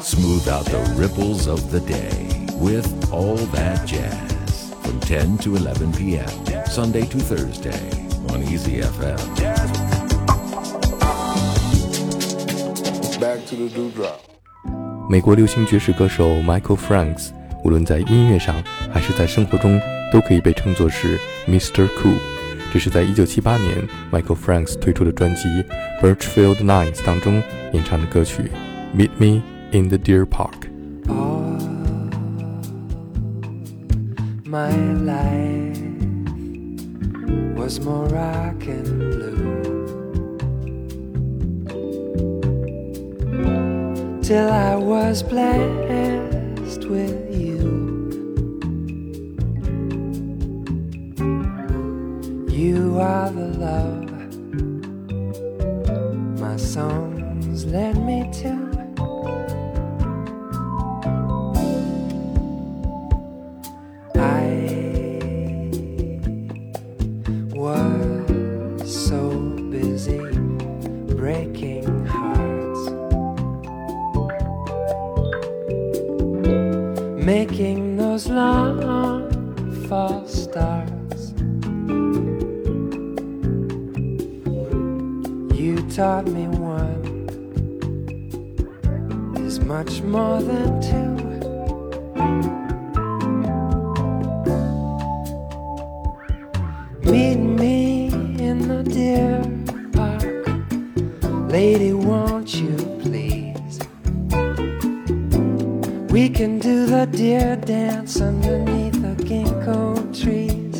Smooth out the ripples of the day with All That Jazz from 10 to 11 p.m. Sunday to Thursday on Easy FM. Back to the dewdrop. 美国流行爵士歌手 Michael Franks，无论在音乐上还是在生活中，都可以被称作是 Mr. Cool。这是在1978年 Michael Franks 推出的专辑《 Burchfield Nines 当中演唱的歌曲《Meet Me in the Deer Park》。My life was more rock and blue till I was blessed with you. You are the love songs led me to. Is much more than two. Meet me in the deer park, lady. Won't you please? We can do the deer dance underneath the ginkgo trees.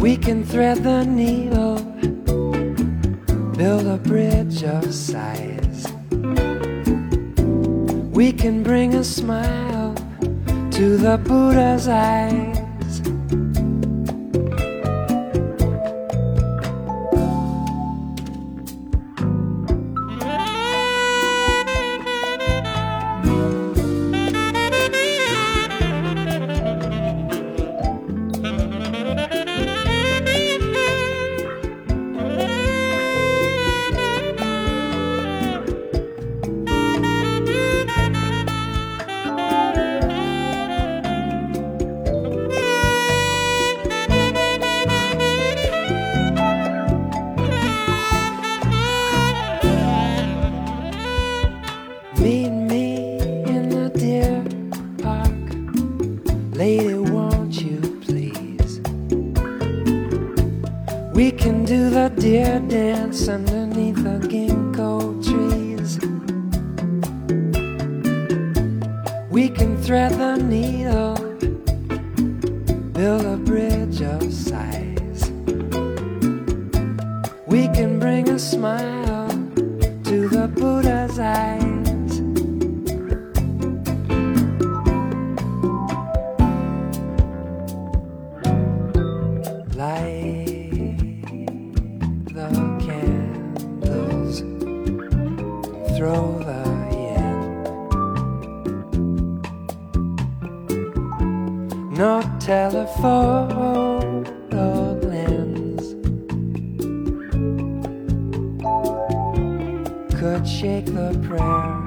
We can thread the needle, build a bridge of sighs. We can bring a smile to the Buddha's eyes. Could the prayer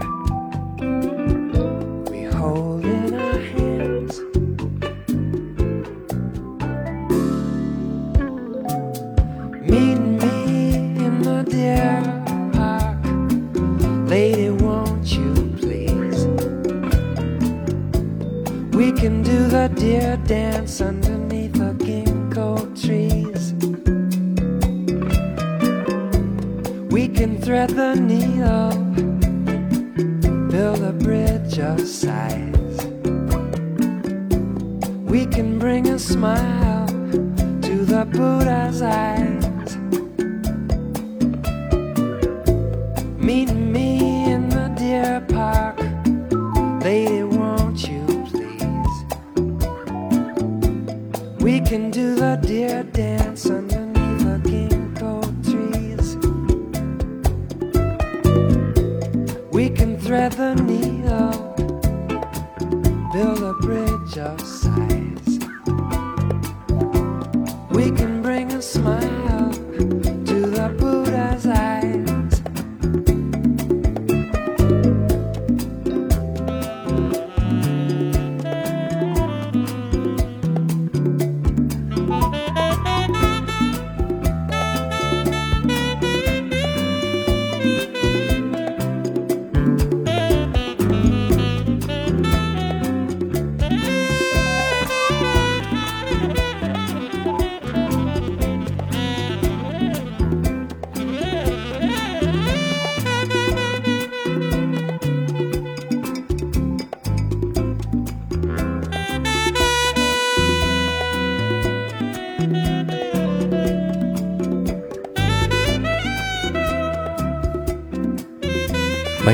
we hold in our hands. Meet me in the deer park, lady. Won't you please? We can do the deer dance underneath the ginkgo trees. We can thread the needle, build a bridge of sighs. We can bring a smile to the Buddha's eyes.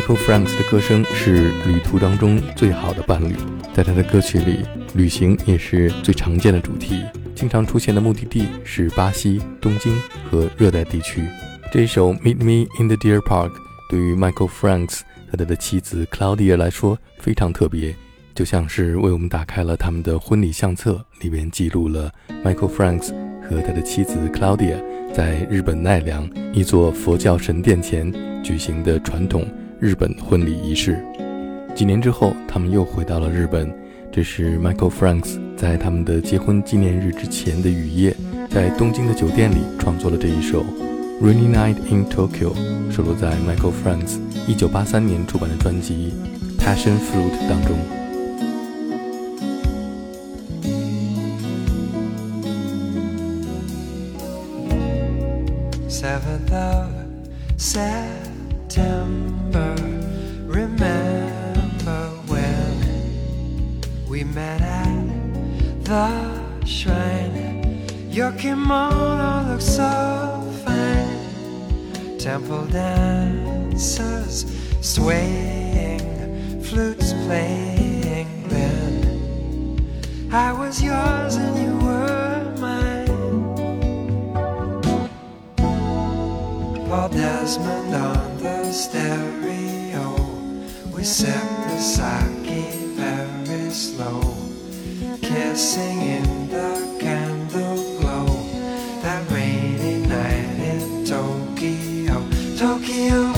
Michael Franks 的歌声是旅途当中最好的伴侣，在他的歌曲里，旅行也是最常见的主题。经常出现的目的地是巴西、东京和热带地区。这首《Meet Me in the Deer Park》对于 Michael Franks 和他的妻子 Claudia 来说非常特别，就像是为我们打开了他们的婚礼相册，里面记录了 Michael Franks 和他的妻子 Claudia 在日本奈良一座佛教神殿前举行的传统。日本婚礼仪式，几年之后，他们又回到了日本。这是 Michael Franks 在他们的结婚纪念日之前的雨夜，在东京的酒店里创作了这一首《Rainy Night in Tokyo》，收录在 Michael Franks 1983年出版的专辑《Passion Fruit》当中。Seventh of seven. The shrine. Your kimono looks so fine. Temple dancers swaying, flutes playing. Then I was yours and you were mine. Paul Desmond stereo. We sip the sake very slow kissing in the candle glow. That rainy night in Tokyo, Tokyo,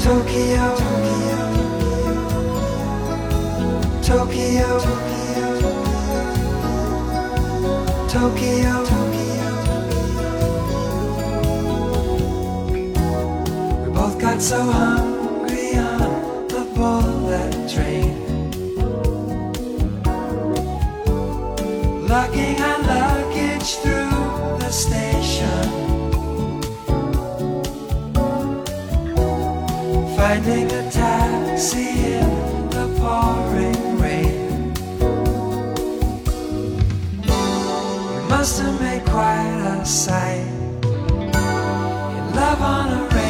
Tokyo, Tokyo, Tokyo. We so hungry on the bullet train. lugging our luggage through the station. Finding a taxi in the pouring rain. You must have made quite a sight. In love on a rainy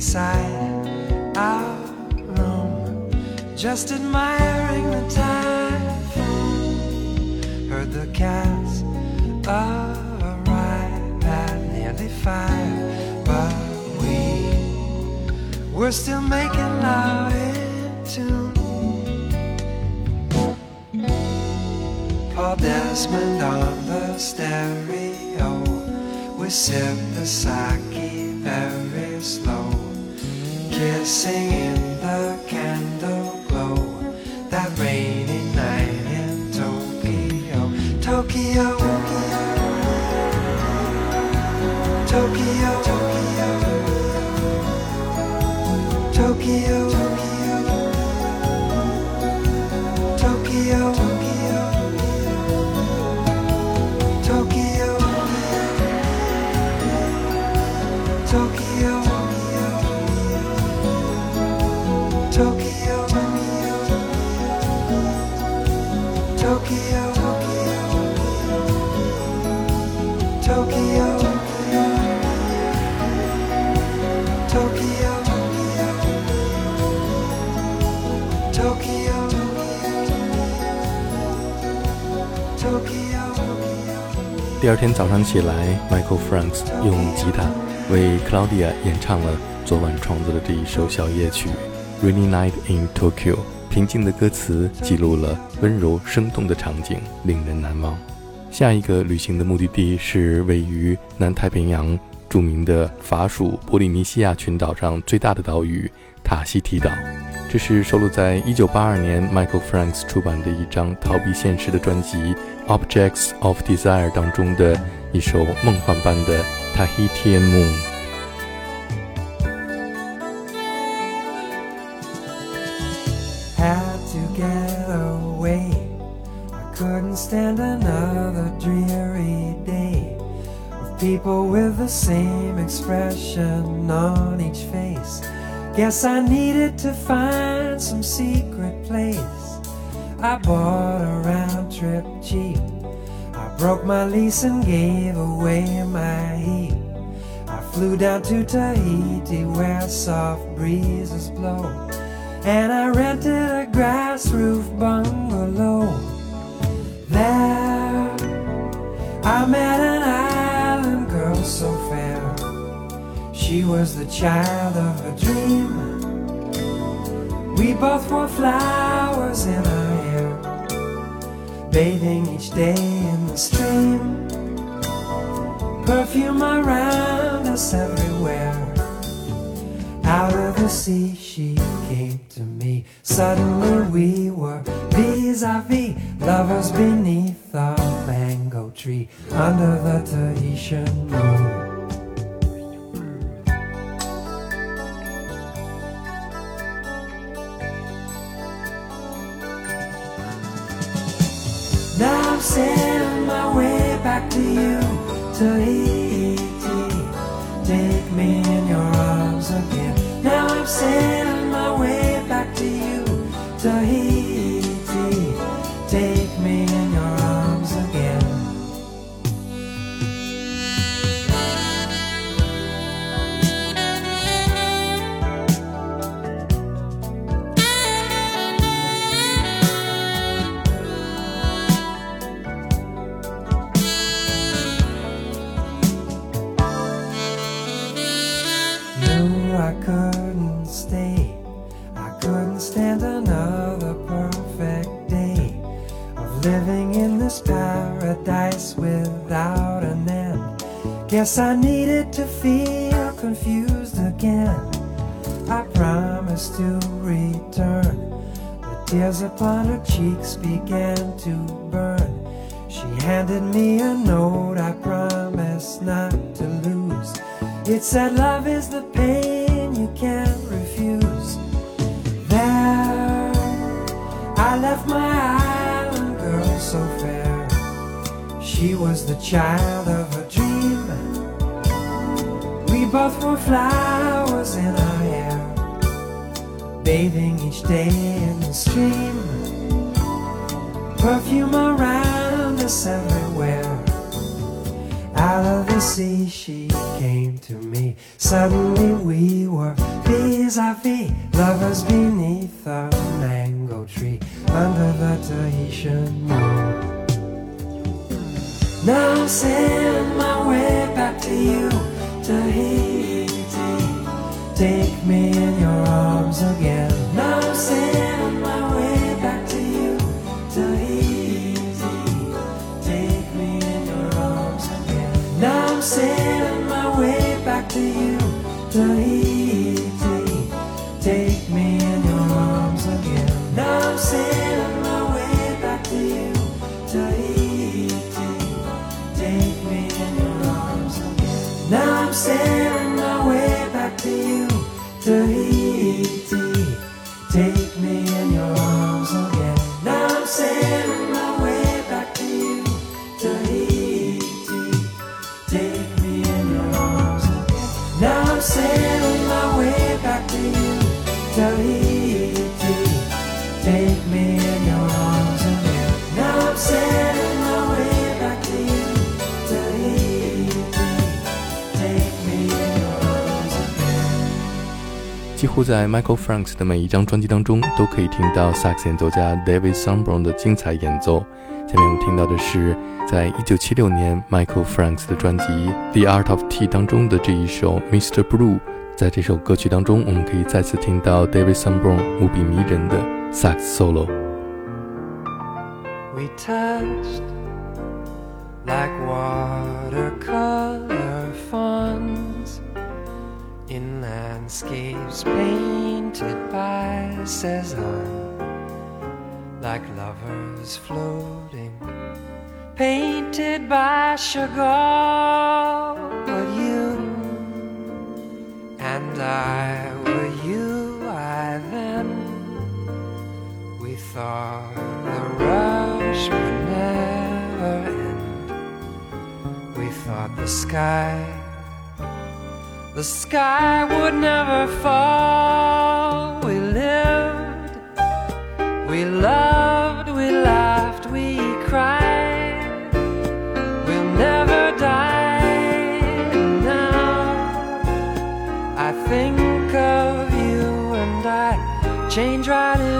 inside our room, just admiring the typhoon. Heard the cats arrive at nearly five, but we were still making love in tune. Paul Desmond on the stereo. We sip the sake very slow, kissing in the candle 第二天早上起来，Michael Franks 用吉他为 Claudia 演唱了昨晚创作的这一首小夜曲《Rainy Night in Tokyo》。平静的歌词记录了温柔生动的场景，令人难忘。下一个旅行的目的地是位于南太平洋著名的法属波利尼西亚群岛上最大的岛屿塔希提岛。这是收录在1982年 Michael Franks 出版的一张逃避现实的专辑《Objects of Desire》当中的一首梦幻般的 Tahitian Moon。Had to get away. Couldn't stand another dreary day with people with the same expression on each face. Guess I needed to find some secret place. I bought a round trip cheap. I broke my lease and gave away my heat. I flew down to Tahiti where soft breezes blow. And I rented a grass roof bungalow. There, I met an island girl so. She was the child of a dream. We both wore flowers in our hair, bathing each day in the stream. Perfume around us everywhere. Out of the sea, she came to me. Suddenly, we were vis a vis, lovers beneath a mango tree under the Tahitian moon. Back to you, to Take I couldn't stay. I couldn't stand another perfect day of living in this paradise without an end. Guess I needed to feel confused again. I promised to return. The tears upon her cheeks began to burn. She handed me a note I promised not to lose. It said, Love is the pain you can't refuse. There, I left my island girl so fair. She was the child of a dream. We both wore flowers in our hair, bathing each day in the stream. Perfume around us everywhere. Sea, she came to me. Suddenly, we were vis a vis, lovers beneath a mango tree under the Tahitian moon. Now I'm sailing my way back to you, Tahiti. Take me in your arms again. Now I'm sailing again. 几乎在 Michael Franks 的每一张专辑当中，都可以听到萨克斯演奏家 David Sanborn 的精彩演奏。下面我们听到的是，在1976年 Michael Franks 的专辑《The Art of Tea》当中的这一首《Mr. Blue》。在这首歌曲当中，我们可以再次听到 David Sanborn 无比迷人的萨克斯 solo。we touched like watercolor fun. In landscapes painted by Cezanne, like lovers floating, painted by Chagall. But you and I were you, I then. We thought the rush would never end. We thought the sky the sky would never fall. We lived, we loved, we laughed, we cried. We'll never die. now I think of you and I change right into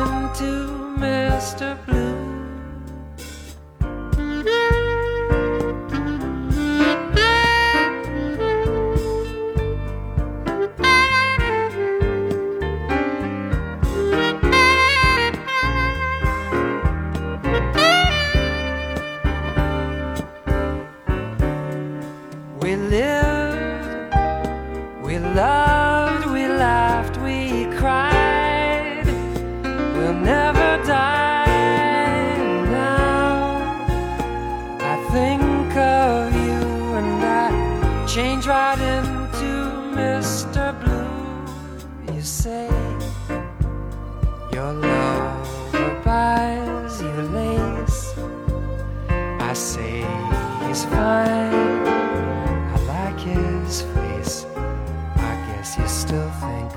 still think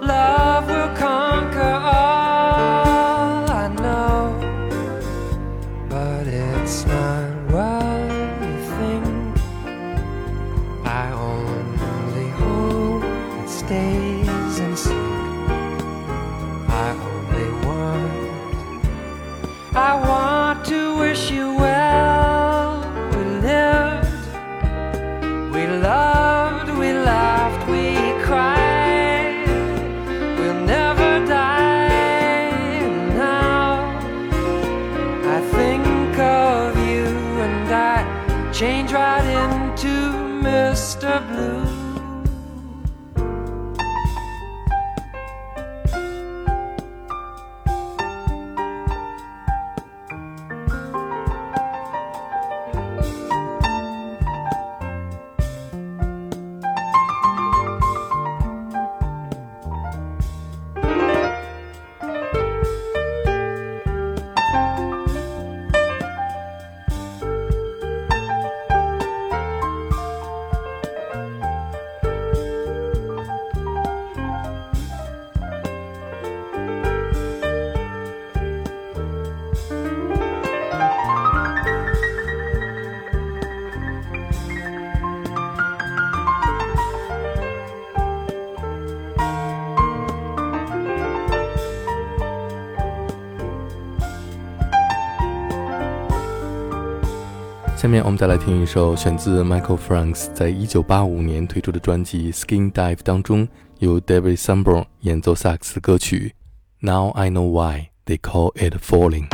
love. 下面我们再来听一首选自 Michael Franks 在一九八五年推出的专辑《Skin Dive》当中，由 David Sanborn 演奏萨克斯的歌曲《Now I Know Why They Call It Falling》。